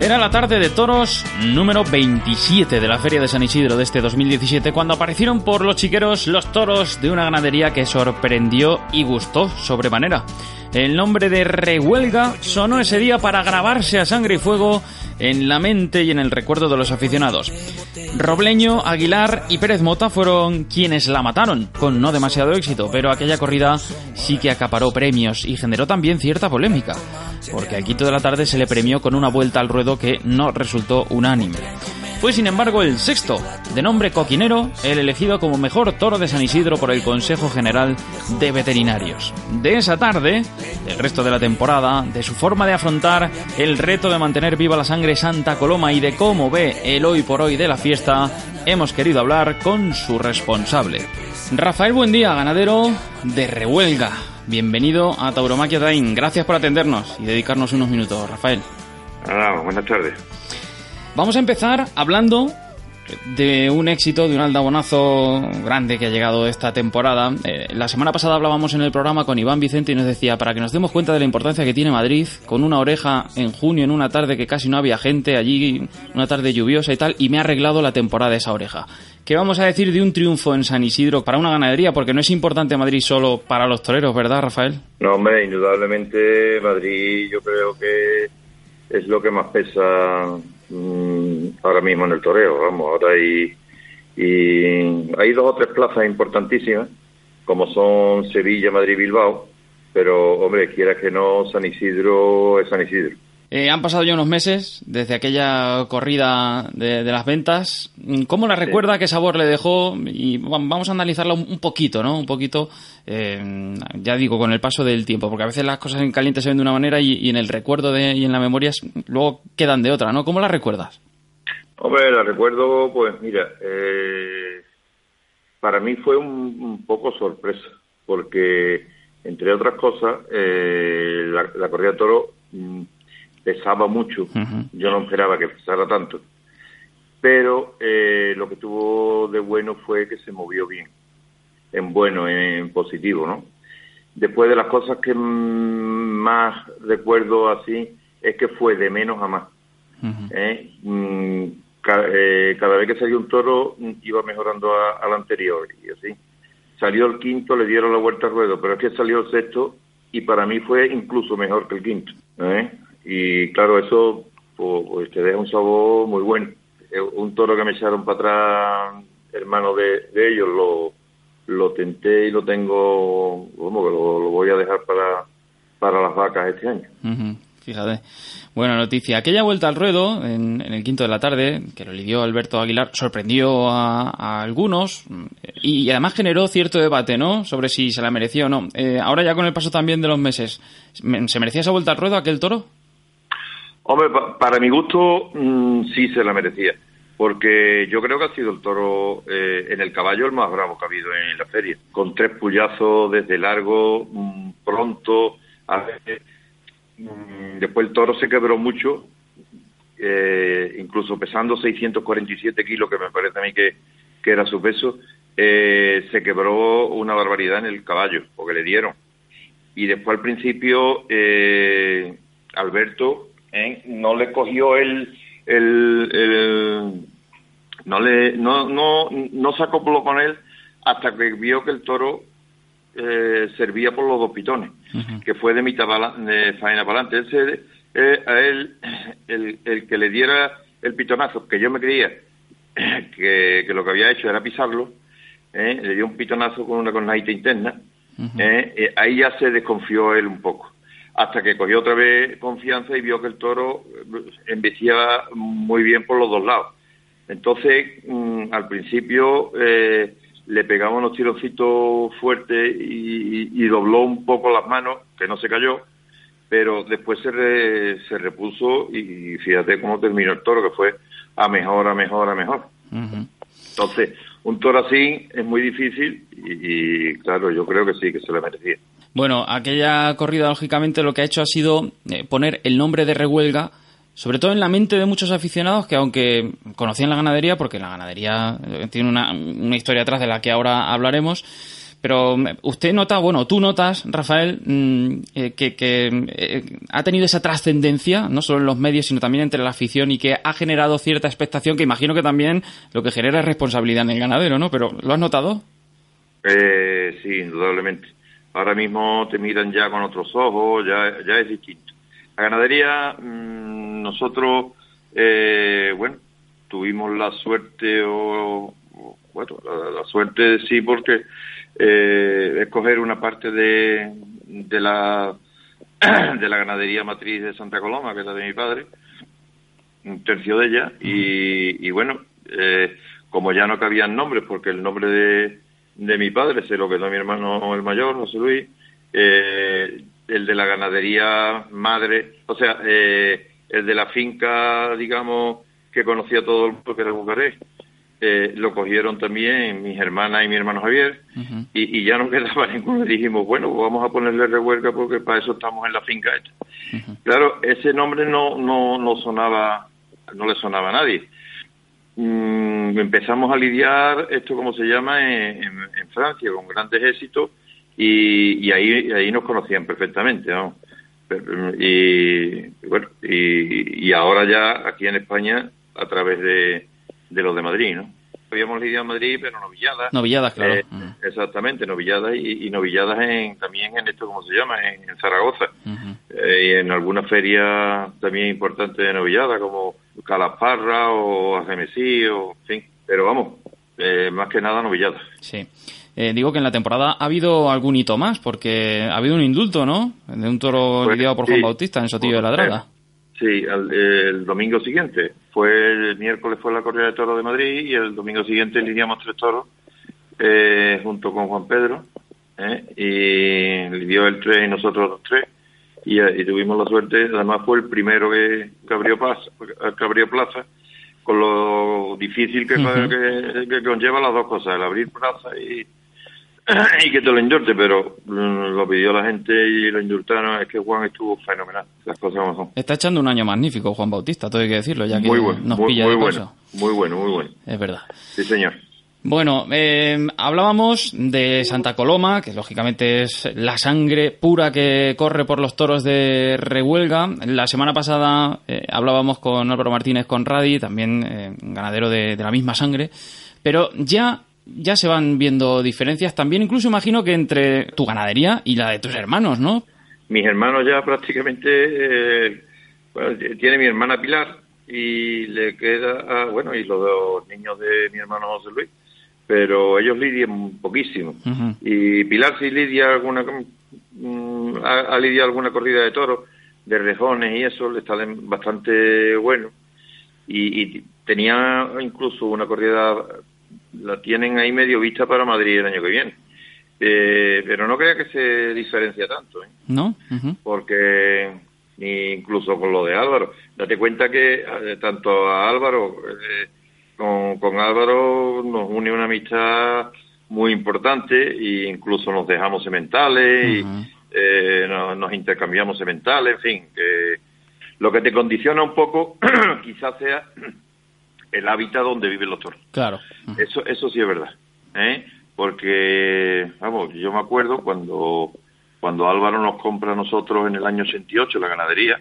Era la tarde de toros número 27 de la Feria de San Isidro de este 2017 cuando aparecieron por los chiqueros los toros de una ganadería que sorprendió y gustó sobremanera. El nombre de Rehuelga sonó ese día para grabarse a sangre y fuego en la mente y en el recuerdo de los aficionados. Robleño, Aguilar y Pérez Mota fueron quienes la mataron, con no demasiado éxito, pero aquella corrida sí que acaparó premios y generó también cierta polémica, porque al quito de la tarde se le premió con una vuelta al ruedo que no resultó unánime. Fue sin embargo el sexto, de nombre Coquinero, el elegido como mejor toro de San Isidro por el Consejo General de Veterinarios. De esa tarde, del resto de la temporada, de su forma de afrontar el reto de mantener viva la sangre Santa Coloma y de cómo ve el hoy por hoy de la fiesta, hemos querido hablar con su responsable. Rafael Buendía, ganadero de Rehuelga. Bienvenido a Tauromaquia Time. Gracias por atendernos y dedicarnos unos minutos, Rafael. Hola, buenas tardes. Vamos a empezar hablando de un éxito, de un aldabonazo grande que ha llegado esta temporada. Eh, la semana pasada hablábamos en el programa con Iván Vicente y nos decía, para que nos demos cuenta de la importancia que tiene Madrid, con una oreja en junio, en una tarde que casi no había gente allí, una tarde lluviosa y tal, y me ha arreglado la temporada esa oreja. ¿Qué vamos a decir de un triunfo en San Isidro para una ganadería? Porque no es importante Madrid solo para los toreros, ¿verdad, Rafael? No, hombre, indudablemente Madrid yo creo que es lo que más pesa mm, ahora mismo en el toreo. Vamos, ahora hay, y hay dos o tres plazas importantísimas, como son Sevilla, Madrid, Bilbao, pero hombre, quiera que no, San Isidro es San Isidro. Eh, han pasado ya unos meses desde aquella corrida de, de las ventas. ¿Cómo la recuerda? ¿Qué sabor le dejó? Y vamos a analizarla un, poquito, ¿no? Un poquito, eh, ya digo, con el paso del tiempo, porque a veces las cosas en caliente se ven de una manera y, y en el recuerdo de, y en la memoria luego quedan de otra, ¿no? ¿Cómo la recuerdas? Hombre, la recuerdo, pues mira, eh, para mí fue un, un, poco sorpresa, porque entre otras cosas, eh, la, la corrida de toro mm, pesaba mucho, uh -huh. yo no esperaba que pesara tanto, pero eh, lo que tuvo de bueno fue que se movió bien, en bueno, en positivo, ¿no? Después de las cosas que más recuerdo así, es que fue de menos a más. Uh -huh. ¿eh? mm, cada, eh, cada, vez que salió un toro iba mejorando al anterior y así. Salió el quinto, le dieron la vuelta al ruedo, pero es que salió el sexto y para mí fue incluso mejor que el quinto. ¿eh? Y claro, eso pues, te deja un sabor muy bueno. Un toro que me echaron para atrás, hermano de, ellos, lo, lo tenté y lo tengo, bueno, que lo, voy a dejar para, para las vacas este año. Fíjate. Buena noticia. Aquella vuelta al ruedo, en, el quinto de la tarde, que lo lidió Alberto Aguilar, sorprendió a, a algunos y, y, además generó cierto debate, ¿no? Sobre si se la merecía o no. Eh, ahora ya con el paso también de los meses, ¿se merecía esa vuelta al ruedo aquel toro? Hombre, pa para mi gusto mmm, sí se la merecía, porque yo creo que ha sido el toro eh, en el caballo el más bravo que ha habido en la feria, con tres puyazos desde largo, mmm, pronto, a veces Mm, después el toro se quebró mucho, eh, incluso pesando 647 kilos, que me parece a mí que, que era su peso, eh, se quebró una barbaridad en el caballo, porque le dieron. Y después al principio, eh, Alberto ¿eh? no le cogió el, el, el, no le no, no, no se acopló con él hasta que vio que el toro eh, servía por los dos pitones, uh -huh. que fue de mitad de faena para adelante. Él se, eh, a él, el, el, que le diera el pitonazo, que yo me creía que, que lo que había hecho era pisarlo, eh, le dio un pitonazo con una cornadita interna, uh -huh. ahí ya se desconfió él un poco, hasta que cogió otra vez confianza y vio que el toro embestía muy bien por los dos lados. Entonces, mmm, al principio le pegamos unos tirocitos fuertes y, dobló un poco las manos, que no se cayó, pero después se, se repuso y fíjate cómo terminó el toro, que fue a mejor, a mejor, a mejor. Entonces, un toro así es muy difícil y, claro, yo creo que sí, que se le merecía. Bueno, aquella corrida, lógicamente, lo que ha hecho ha sido eh, poner el nombre de Rehuelga, sobre todo en la mente de muchos aficionados que, aunque conocían la ganadería, porque la ganadería eh, tiene una, historia atrás de la que ahora hablaremos, pero usted nota, bueno, tú notas, Rafael, mm, eh, que, ha tenido esa trascendencia, no solo en los medios, sino también entre la afición y que ha generado cierta expectación que imagino que también lo que genera es responsabilidad en el ganadero, ¿no? Pero ¿lo has notado? Eh, sí, indudablemente. Ahora mismo te miran ya con otros ojos, ya, ya es distinto. La ganadería, mm, nosotros, bueno, tuvimos la suerte o, bueno, la, suerte sí porque eh, escoger una parte de, de la de la ganadería matriz de Santa Coloma, que es la de mi padre, un tercio de ella, y, bueno, eh, como ya no cabían nombres, porque el nombre de, de mi padre se lo quedó mi hermano el mayor, José Luis, eh, el de la ganadería madre, o sea, eh, el de la finca, digamos, que conocía todo el mundo, que era Bucarest, eh, lo cogieron también mis hermanas y mi hermano Javier y, ya no quedaba ninguno. Y dijimos bueno pues vamos a ponerle revuelca porque para eso estamos en la finca esta claro ese nombre no no no sonaba no le sonaba a nadie. Mm, empezamos a lidiar esto como se llama en, Francia con grandes éxitos y, ahí ahí nos conocían perfectamente ¿no? y bueno y, y ahora ya aquí en España a través de de los de Madrid, ¿no? Habíamos lidiado en Madrid, pero novilladas. Novilladas, claro. Eh, exactamente, novilladas y, novilladas en, también en esto, ¿cómo se llama? En, Zaragoza. Eh, y en alguna feria también importante de novilladas, como Calasparra o Agemesí, o en fin. Pero vamos, eh, más que nada novilladas. Sí. digo que en la temporada ha habido algún hito más, porque ha habido un indulto, ¿no? De un toro pues, lidiado por Juan Bautista en Sotillo de la Draga. Sí, el, domingo siguiente. Fue el miércoles fue la corrida de toros de Madrid y el domingo siguiente lidiamos tres toros eh, junto con Juan Pedro. Eh, y lidió el tres y nosotros los tres. Y, tuvimos la suerte, además fue el primero que, abrió, plaza, que abrió plaza, con lo difícil que, que conlleva las dos cosas, el abrir plaza y, y que te lo indurte, pero mm, lo pidió la gente y lo indultaron. Es que Juan estuvo fenomenal, las cosas como son. Está echando un año magnífico Juan Bautista, todo hay que decirlo, ya que muy bueno, nos muy, pilla muy bueno, Muy bueno, muy bueno. Es verdad. Sí, señor. Bueno, eh, hablábamos de Santa Coloma, que lógicamente es la sangre pura que corre por los toros de Rehuelga. La semana pasada eh, hablábamos con Álvaro Martínez Conradi, también eh, ganadero de, la misma sangre, pero ya ya se van viendo diferencias también, incluso imagino que entre tu ganadería y la de tus hermanos, ¿no? Mis hermanos ya prácticamente, eh, bueno, tiene mi hermana Pilar y le queda, ah, bueno, y los niños de mi hermano José Luis, pero ellos lidian poquísimo. Y Pilar sí lidia alguna, mm, ha, lidiado alguna corrida de toros, de rejones y eso, le está bastante bueno. Y, y tenía incluso una corrida la tienen ahí medio vista para Madrid el año que viene. Eh, pero no crea que se diferencia tanto, ¿eh? ¿No? Porque incluso con lo de Álvaro, date cuenta que eh, tanto a Álvaro, con, con Álvaro nos une una amistad muy importante e incluso nos dejamos sementales y nos, intercambiamos sementales, en fin, que lo que te condiciona un poco quizás sea el hábitat donde viven los toros. Claro. Eso, eso sí es verdad. ¿eh? Porque, vamos, yo me acuerdo cuando, cuando Álvaro nos compra a nosotros en el año 88 la ganadería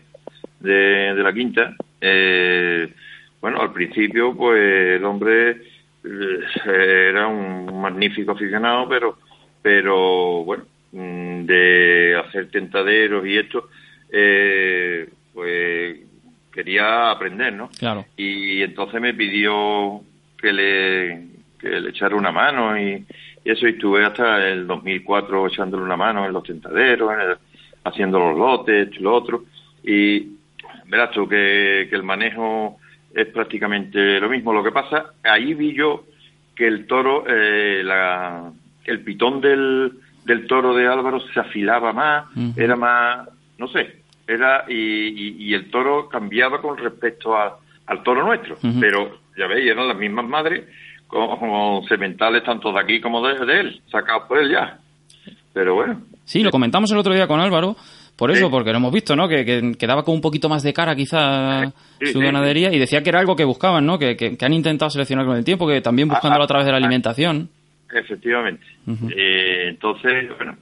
de, de la quinta, eh, bueno, al principio, pues el hombre eh, era un magnífico aficionado, pero, pero bueno, mm, de hacer tentaderos y esto, eh, pues quería aprender, ¿no? Claro. Y entonces me pidió que le, que le echara una mano y, eso, y estuve hasta el 2004 echándole una mano en los tentaderos, haciendo los lotes, esto y lo otro. Y verás tú que, que el manejo es prácticamente lo mismo. Lo que pasa, ahí vi yo que el toro, eh, la, el pitón del, del toro de Álvaro se afilaba más, era más, no sé, era y, y, el toro cambiaba con respecto al toro nuestro, pero ya veis, eran las mismas madres con, sementales tanto de aquí como de, él, sacados por él ya. Pero bueno. Sí, lo comentamos el otro día con Álvaro, por eso, porque lo hemos visto, ¿no? Que, que, daba con un poquito más de cara quizá su ganadería y decía que era algo que buscaban, ¿no? Que, que, han intentado seleccionar con el tiempo, que también buscándolo a través de la alimentación. Efectivamente. Eh, entonces, bueno,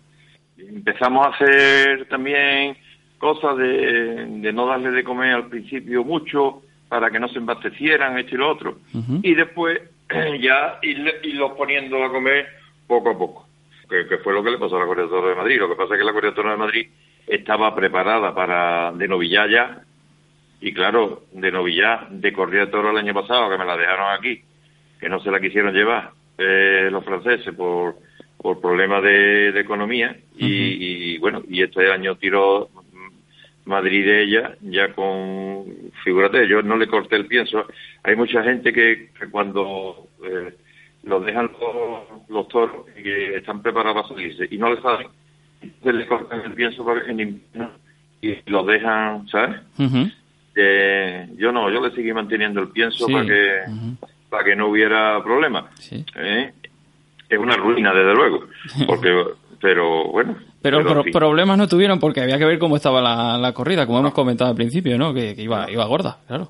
empezamos a hacer también cosas de, de no darle de comer al principio mucho para que no se embastecieran, esto y lo otro. Y después ya irlos poniendo a comer poco a poco, que, fue lo que le pasó a la Corredora de Madrid. Lo que pasa es que la Corredora de Madrid estaba preparada para de novillar ya, y claro, de novillar, de corrida de toro el año pasado, que me la dejaron aquí, que no se la quisieron llevar eh, los franceses por, por problemas de, economía, y, bueno, y este año tiró Madrid de ella, ya con, figúrate, yo no le corté el pienso. Hay mucha gente que, cuando eh, los dejan los, toros y que están preparados para salirse y no les saben, se les cortan el pienso en invierno y los dejan, ¿sabes? eh, yo no, yo le seguí manteniendo el pienso para que para que no hubiera problema. ¿Eh? Es una ruina, desde luego, porque pero bueno. Pero, problemas no tuvieron porque había que ver cómo estaba la, corrida, como hemos comentado al principio, ¿no? Que, iba, iba gorda, claro.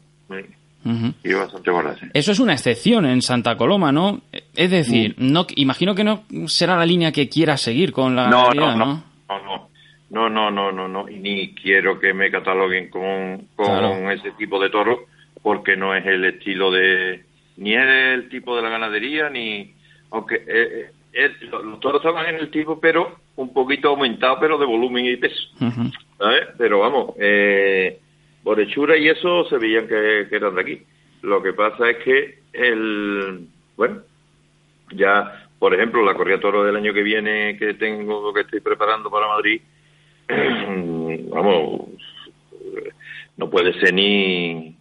Iba bastante gorda, sí. Eso es una excepción en Santa Coloma, ¿no? Es decir, no imagino que no será la línea que quiera seguir con la no, no, no, no, no, no, no, no, no, ni quiero que me cataloguen con, con ese tipo de toro porque no es el estilo de ni es el tipo de la ganadería ni aunque eh, eh los toros estaban en el tipo, pero un poquito aumentado, pero de volumen y peso. Pero vamos, eh, por hechura y eso se veían que, eran de aquí. Lo que pasa es que el, bueno, ya, por ejemplo, la corrida toro del año que viene que tengo, que estoy preparando para Madrid, vamos, no puede ser ni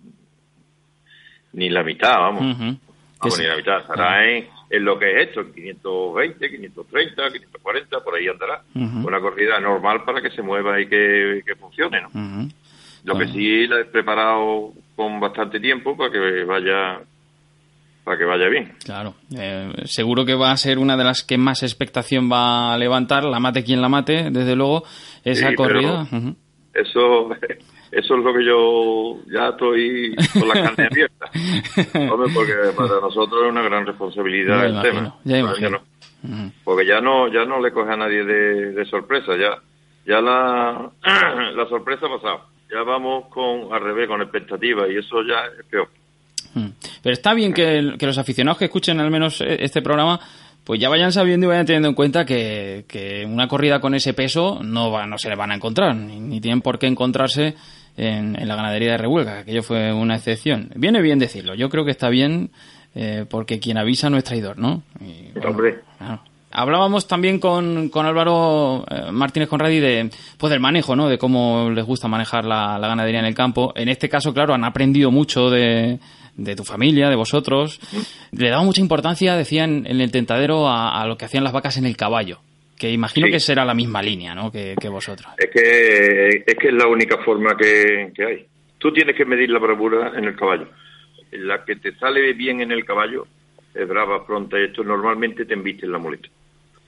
ni la mitad, vamos. Vamos, ni la mitad. Estará en en lo que es esto, 520, 530, 540, por ahí andará. Una corrida normal para que se mueva y que, funcione, ¿no? Lo que sí la he preparado con bastante tiempo para que vaya para que vaya bien. Claro, eh, seguro que va a ser una de las que más expectación va a levantar, la mate quien la mate, desde luego, esa corrida. Eso eso es lo que yo ya estoy con la carne abierta. Hombre, porque para nosotros es una gran responsabilidad el tema. Ya imagino. Porque ya no, ya no le coge a nadie de, sorpresa, ya, ya la, la sorpresa ha pasado. Ya vamos con al revés, con expectativa, y eso ya es peor. Pero está bien que, que los aficionados que escuchen al menos eh, este programa pues ya vayan sabiendo y vayan teniendo en cuenta que, que una corrida con ese peso no, va, no se le van a encontrar, ni, ni tienen por qué encontrarse en, la ganadería de Revuelga, que aquello fue una excepción. Viene bien decirlo, yo creo que está bien eh, porque quien avisa no es traidor, ¿no? Hombre. Hablábamos también con, con Álvaro eh, Martínez Conradi de, pues del manejo, ¿no? De cómo les gusta manejar la, ganadería en el campo. En este caso, claro, han aprendido mucho de, de tu familia, de vosotros. Le daba mucha importancia, decían, en el tentadero a, lo que hacían las vacas en el caballo que imagino que será la misma línea, ¿no? Que, vosotros. Es que, es que es la única forma que, hay. Tú tienes que medir la bravura en el caballo. La que te sale bien en el caballo es brava, pronta. Esto normalmente te embiste en la muleta.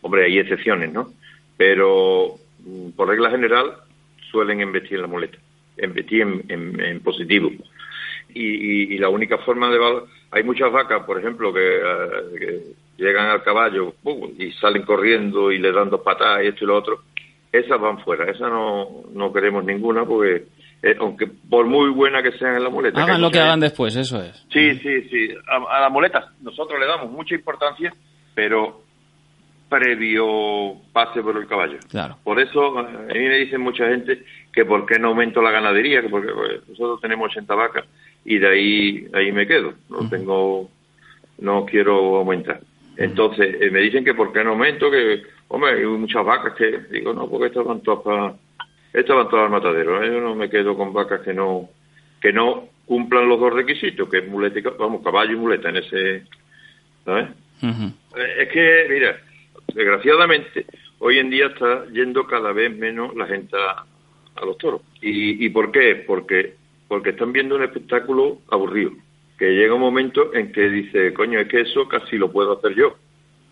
Hombre, hay excepciones, ¿no? Pero mm, por regla general suelen embestir en la muleta. Embestir en, en, positivo. Y, la única forma de... Hay muchas vacas, por ejemplo, que eh, llegan al caballo y salen corriendo y le dan dos patadas y esto y lo otro, esas van fuera, esas no, no queremos ninguna porque eh, aunque por muy buena que sean en la muleta. Hagan lo que hagan después, eso es. Sí, sí, sí. A, la muleta nosotros le damos mucha importancia, pero previo pase por el caballo. Claro. Por eso a mí me dicen mucha gente que por qué no aumento la ganadería, que porque pues, nosotros tenemos 80 vacas y de ahí ahí me quedo, no tengo no quiero aumentar. Entonces, eh, me dicen que por qué no aumento, que, hombre, hay muchas vacas que, digo, no, porque estas van todas para, estas van todas al matadero, ¿eh? yo no me quedo con vacas que no, que no cumplan los dos requisitos, que es muleta, vamos, caballo y muleta en ese, ¿sabes? Es que, mira, desgraciadamente, hoy en día está yendo cada vez menos la gente a, los toros. ¿Y, ¿Y por qué? Porque, porque están viendo un espectáculo aburrido. Que llega un momento en que dice, coño, es que eso casi lo puedo hacer yo.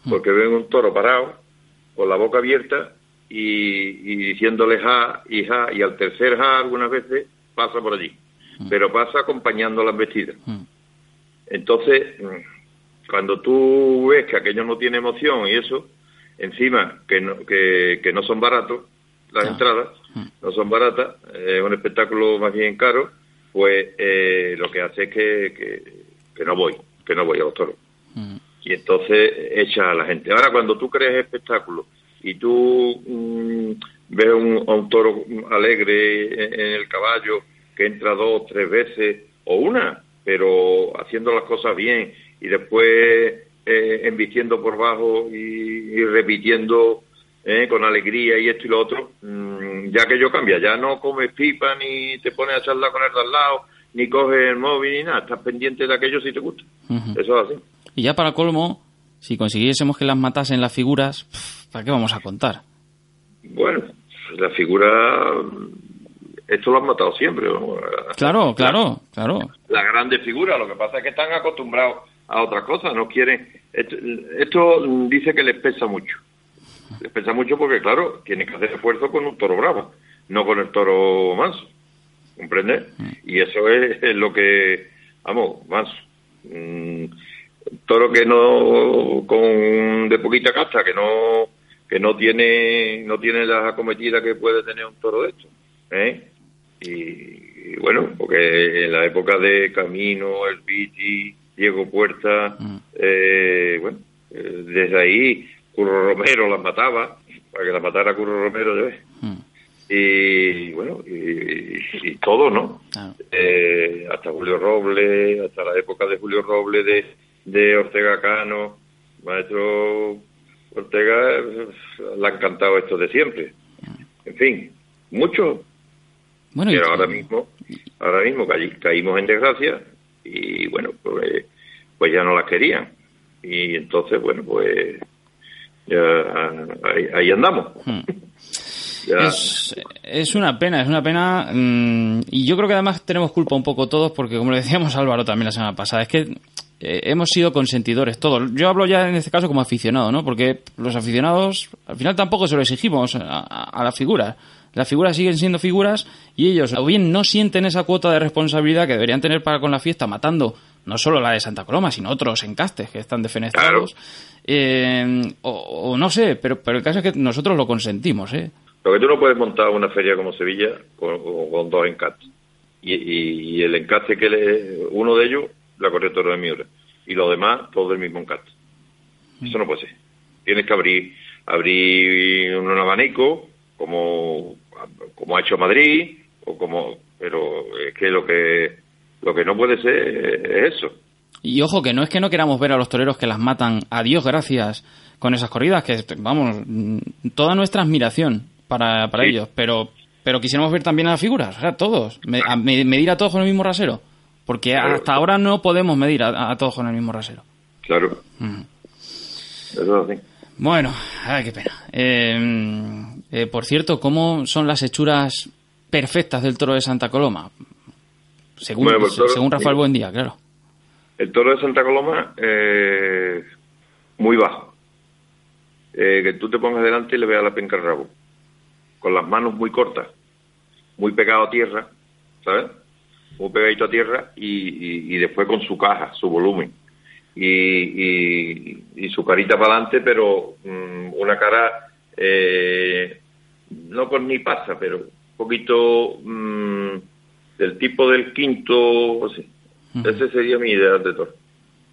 Porque ven un toro parado, con la boca abierta y, diciéndole ja y ja, y al tercer ja algunas veces pasa por allí, pero pasa acompañando las vestidas. Entonces, mm, cuando tú ves que aquello no tiene emoción y eso, encima que no, que, no son baratos las entradas, no son baratas, es un espectáculo más bien caro, pues eh, lo que hace es que, que, no voy, que no voy a los toros. Y entonces echa a la gente. Ahora, cuando tú crees espectáculo y tú mm, ves un, a un toro alegre en, el caballo que entra dos, tres veces o una, pero haciendo las cosas bien y después eh, embistiendo por bajo y, repitiendo eh, con alegría y esto y lo otro, mm, ya que yo cambia, ya no comes pipa ni te pones a charlar con el de al lado, ni coges el móvil ni nada, estás pendiente de aquello si te gusta. Eso es así. Y ya para colmo, si consiguiésemos que las matasen las figuras, ¿para qué vamos a contar? Bueno, la figura, esto lo han matado siempre. Claro, claro, claro. La grande figura, lo que pasa es que están acostumbrados a otra cosa, no quieren. Esto, dice que les pesa mucho. Les pesa mucho porque, claro, tienen que hacer esfuerzo con un toro bravo, no con el toro manso. ¿Comprendes? Mm. Y eso es, lo que, vamos, manso. Mm, toro que no con de poquita casta que no que no tiene no tiene la acometida que puede tener un toro de esto ¿eh? y, bueno porque en la época de Camino el Piti Diego Puerta mm. eh, bueno eh, desde ahí Curro Romero las mataba para que las matara Curro Romero mm. y bueno y, todo no eh, hasta Julio Roble hasta la época de Julio Roble de de Ortega Cano, maestro Ortega, le ha encantado esto de siempre. En fin, mucho. Bueno, pero ahora mismo, ahora mismo caímos en desgracia y bueno, pues, pues ya no las querían. Y entonces, bueno, pues ahí, andamos. Hmm. Es, es, una pena, es una pena. Mm, y yo creo que además tenemos culpa un poco todos, porque como le decíamos a Álvaro también la semana pasada, es que eh, hemos sido consentidores todos. Yo hablo ya en este caso como aficionado, ¿no? Porque los aficionados, al final tampoco se lo exigimos a, a las figuras. Las figuras siguen siendo figuras y ellos o bien no sienten esa cuota de responsabilidad que deberían tener para con la fiesta, matando no solo la de Santa Coloma, sino otros encastes que están defenestrados. Eh, o, no sé, pero, pero el caso es que nosotros lo consentimos, ¿eh? Lo que tú no puedes montar una feria como Sevilla con, dos encastes. Y, el encaste que le, uno de ellos la corriente de Miura. Y lo demás, todo del mismo encanto. Eso no puede ser. Tienes que abrir, abrir un abanico, como, como ha hecho Madrid, o como, pero es que lo que, lo que no puede ser es eso. Y ojo, que no es que no queramos ver a los toreros que las matan, a Dios gracias, con esas corridas, que vamos, toda nuestra admiración para, para ellos, pero, pero quisiéramos ver también a las figuras, o sea, todos, medir a todos con el mismo rasero. Porque hasta ahora no podemos medir a, todos con el mismo rasero. Claro. Bueno, ay, qué pena. Eh, eh, por cierto, ¿cómo son las hechuras perfectas del toro de Santa Coloma? Según, pues según Rafael Buendía, claro. El toro de Santa Coloma, eh, muy bajo. que tú te pongas delante y le veas la penca al rabo. Con las manos muy cortas, muy pegado a tierra, ¿sabes? muy pegadito a tierra y, después con su caja, su volumen. Y, y, su carita para adelante, pero mm, una cara eh, no con ni pasa, pero un poquito mm, del tipo del quinto, ese sería mi idea de todo.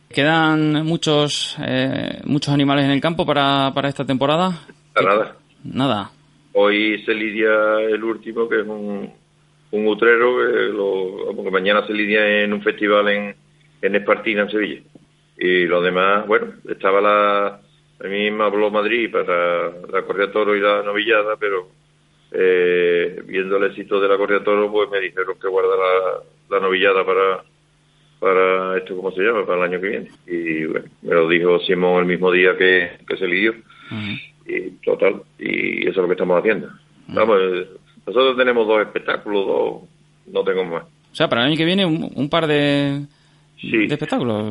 ¿Quedan muchos eh, muchos animales en el campo para, para esta temporada? Nada. Nada. Hoy se lidia el último, que es un, un utrero que, lo, mañana se lidia en un festival en, en Espartina, en Sevilla. Y lo demás, bueno, estaba la, a mí me habló Madrid para la correa toro y la novillada, pero eh, viendo el éxito de la correa toro, pues me dijeron que guardara la, novillada para, para esto, ¿cómo se llama? Para el año que viene. Y bueno, me lo dijo Simón el mismo día que, se eligió. Y total, y eso es lo que estamos haciendo. Vamos, nosotros tenemos dos espectáculos, dos, no tengo más. O sea, para el año que viene un, par de, sí. de espectáculos.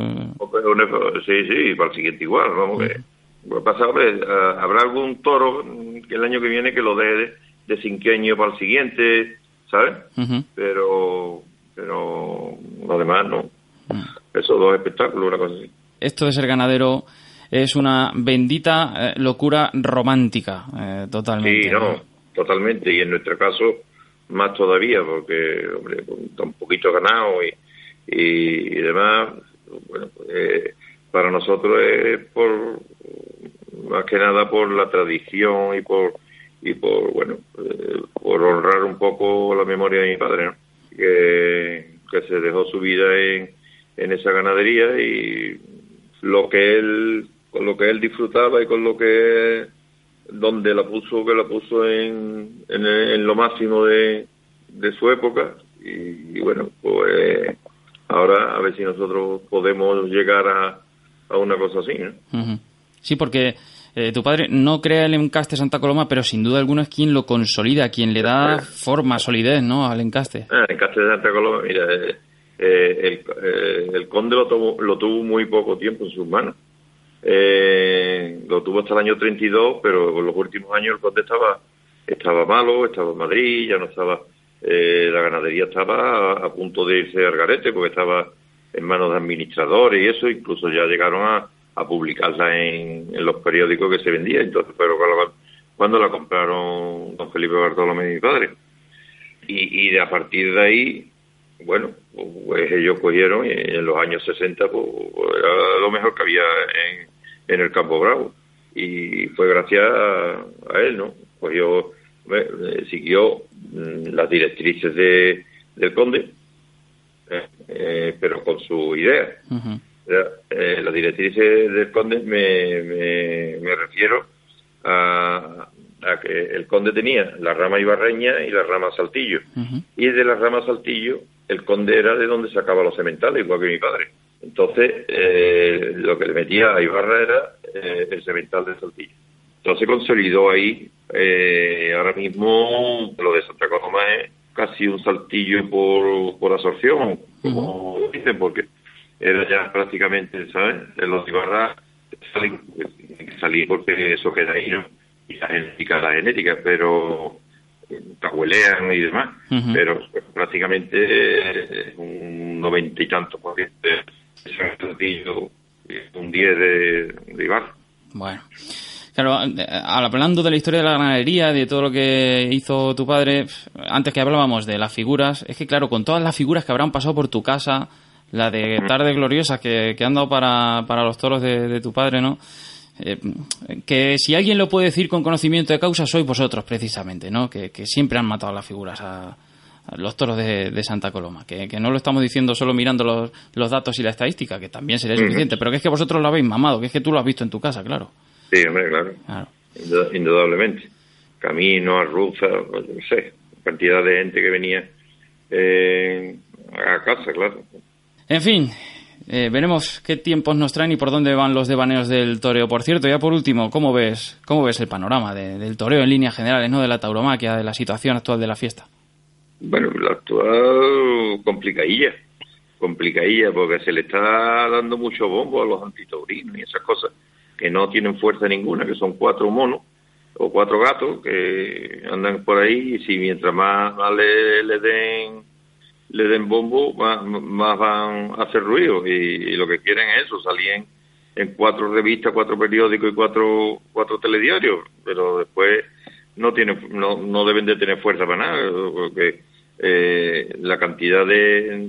Sí, sí, para el siguiente igual, vamos que... Pasa, habrá algún toro el año que viene que lo dé de, cinqueño para el siguiente, ¿sabes? Pero pero lo demás no. Mm. Esos dos espectáculos, una cosa así. Esto de ser ganadero es una bendita eh, locura romántica, eh, totalmente. Sí, no, totalmente. Y en nuestro caso, más todavía, porque, hombre, está un poquito ganado y, y, demás. Bueno, pues, para nosotros es por más que nada por la tradición y por y por bueno eh, por honrar un poco la memoria de mi padre que, que se dejó su vida en, en esa ganadería y lo que él con lo que él disfrutaba y con lo que donde la puso que la puso en, en, lo máximo de, de su época y, bueno pues ahora a ver si nosotros podemos llegar a, a una cosa así ¿no? sí porque eh, tu padre no crea el encaste Santa Coloma, pero sin duda alguna es quien lo consolida, quien le da forma, solidez, ¿no? Al encaste. Ah, el encaste de Santa Coloma, mira, eh, eh, el, conde lo tuvo, lo tuvo muy poco tiempo en sus manos. lo tuvo hasta el año 32, pero en los últimos años el conde estaba, estaba malo, estaba en Madrid, ya no estaba, la ganadería estaba a, a, punto de irse al garete porque estaba en manos de administradores y eso, incluso ya llegaron a, a publicarla en, los periódicos que se vendía. Entonces, pero cuando la compraron don Felipe Bartolomé y mi padre. Y, de a partir de ahí, bueno, pues ellos cogieron y en los años 60 pues, era lo mejor que había en, el Campo Bravo. Y fue gracias a, él, ¿no? Pues yo eh, siguió mm, las directrices de, del conde, eh, eh, pero con su idea. Eh, las directrices del conde me, me, refiero a, a, que el conde tenía la rama ibarreña y la rama saltillo. Y de la rama saltillo, el conde era de donde sacaba los sementales, igual que mi padre. Entonces, eh, lo que le metía a Ibarra era eh, el semental de saltillo. Entonces consolidó ahí, eh, ahora mismo lo de Santa Coloma es casi un saltillo por, por absorción, como dicen, porque era ya prácticamente, ¿sabes? Los Ibarra salen, porque eso queda ahí, ¿no? Y la genética, la genética, pero tahuelean y demás, pero prácticamente un noventa y tantos por ciento de un 10 de, de Ibarra. Bueno. Claro, hablando de la historia de la ganadería, de todo lo que hizo tu padre, antes que hablábamos de las figuras, es que claro, con todas las figuras que habrán pasado por tu casa, la de tarde gloriosa que, que han dado para, para los toros de, tu padre, ¿no? Eh, que si alguien lo puede decir con conocimiento de causa, sois vosotros, precisamente, ¿no? Que, siempre han matado las figuras a, los toros de, Santa Coloma. Que, no lo estamos diciendo solo mirando los, los datos y la estadística, que también sería suficiente, pero que es que vosotros lo habéis mamado, que es que tú lo has visto en tu casa, claro. Sí, hombre, claro. Indudablemente. Camino, Arruza, no sé, cantidad de gente que venía eh, a casa, claro. En fin, eh, veremos qué tiempos nos traen y por dónde van los devaneos del toreo. Por cierto, ya por último, ¿cómo ves, cómo ves el panorama del toreo en líneas generales, no de la tauromaquia, de la situación actual de la fiesta? Bueno, la actual complicadilla, complicadilla, porque se le está dando mucho bombo a los antitaurinos y esas cosas que no tienen fuerza ninguna, que son cuatro monos o cuatro gatos que andan por ahí y si mientras más, le den le den bombo, más, van a hacer ruido. Y, lo que quieren es eso, salir en, cuatro revistas, cuatro periódicos y cuatro, cuatro telediarios, pero después no, tiene, no, no deben de tener fuerza para nada, porque eh, la cantidad de,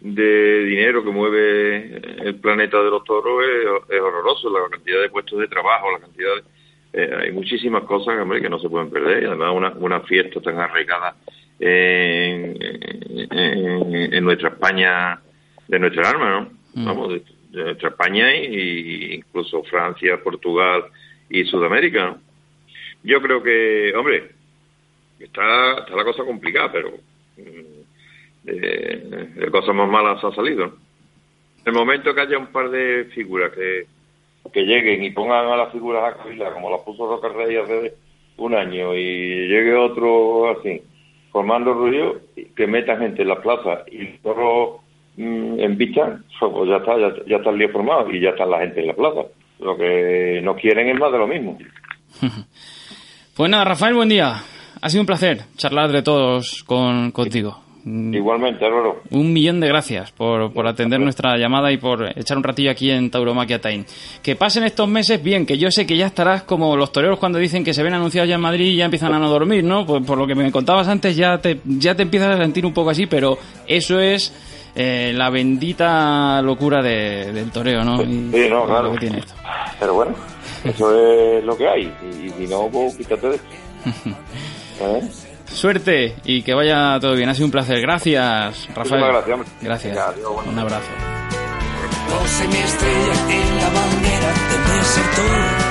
de, dinero que mueve el planeta de los toros es, horroroso, la cantidad de puestos de trabajo, la cantidad eh, hay muchísimas cosas que no se pueden perder, y además una, una fiesta tan arraigada en, en, nuestra España, de nuestra arma, ¿no? Mm. Vamos, de, nuestra España y, incluso Francia, Portugal y Sudamérica. Yo creo que, hombre, está, está la cosa complicada, pero mm, eh, de cosas más malas ha salido. En el momento que haya un par de figuras que, que lleguen y pongan a las figuras a cavilar, como las puso Roca Rey hace un año, y llegue otro así, formando ruido, que metan gente en la plaza y el mm, en bicha, pues ya está, ya, ya está el día formado y ya está la gente en la plaza. Lo que no quieren es más de lo mismo. Pues nada, Rafael, buen día. Ha sido un placer charlar de todos con, contigo. Igualmente, Álvaro. Un millón de gracias por, por atender nuestra llamada y por echar un ratillo aquí en Tauromaquia Time. Que pasen estos meses bien, que yo sé que ya estarás como los toreros cuando dicen que se ven anunciados ya en Madrid y ya empiezan a no dormir, ¿no? Pues por lo que me contabas antes ya te, ya te empiezas a sentir un poco así, pero eso es eh, la bendita locura de, del toreo, ¿no? Y Sí, no, claro. que tiene esto. Pero bueno, eso es lo que hay. Y si no, pues quítate de. ¿Eh? Suerte y que vaya todo bien. Ha sido un placer. Gracias, Rafael. Muchísimas gracias, hombre. Gracias. Venga, adiós, bueno. Un abrazo. Pose mi estrella en la bandera de ser todo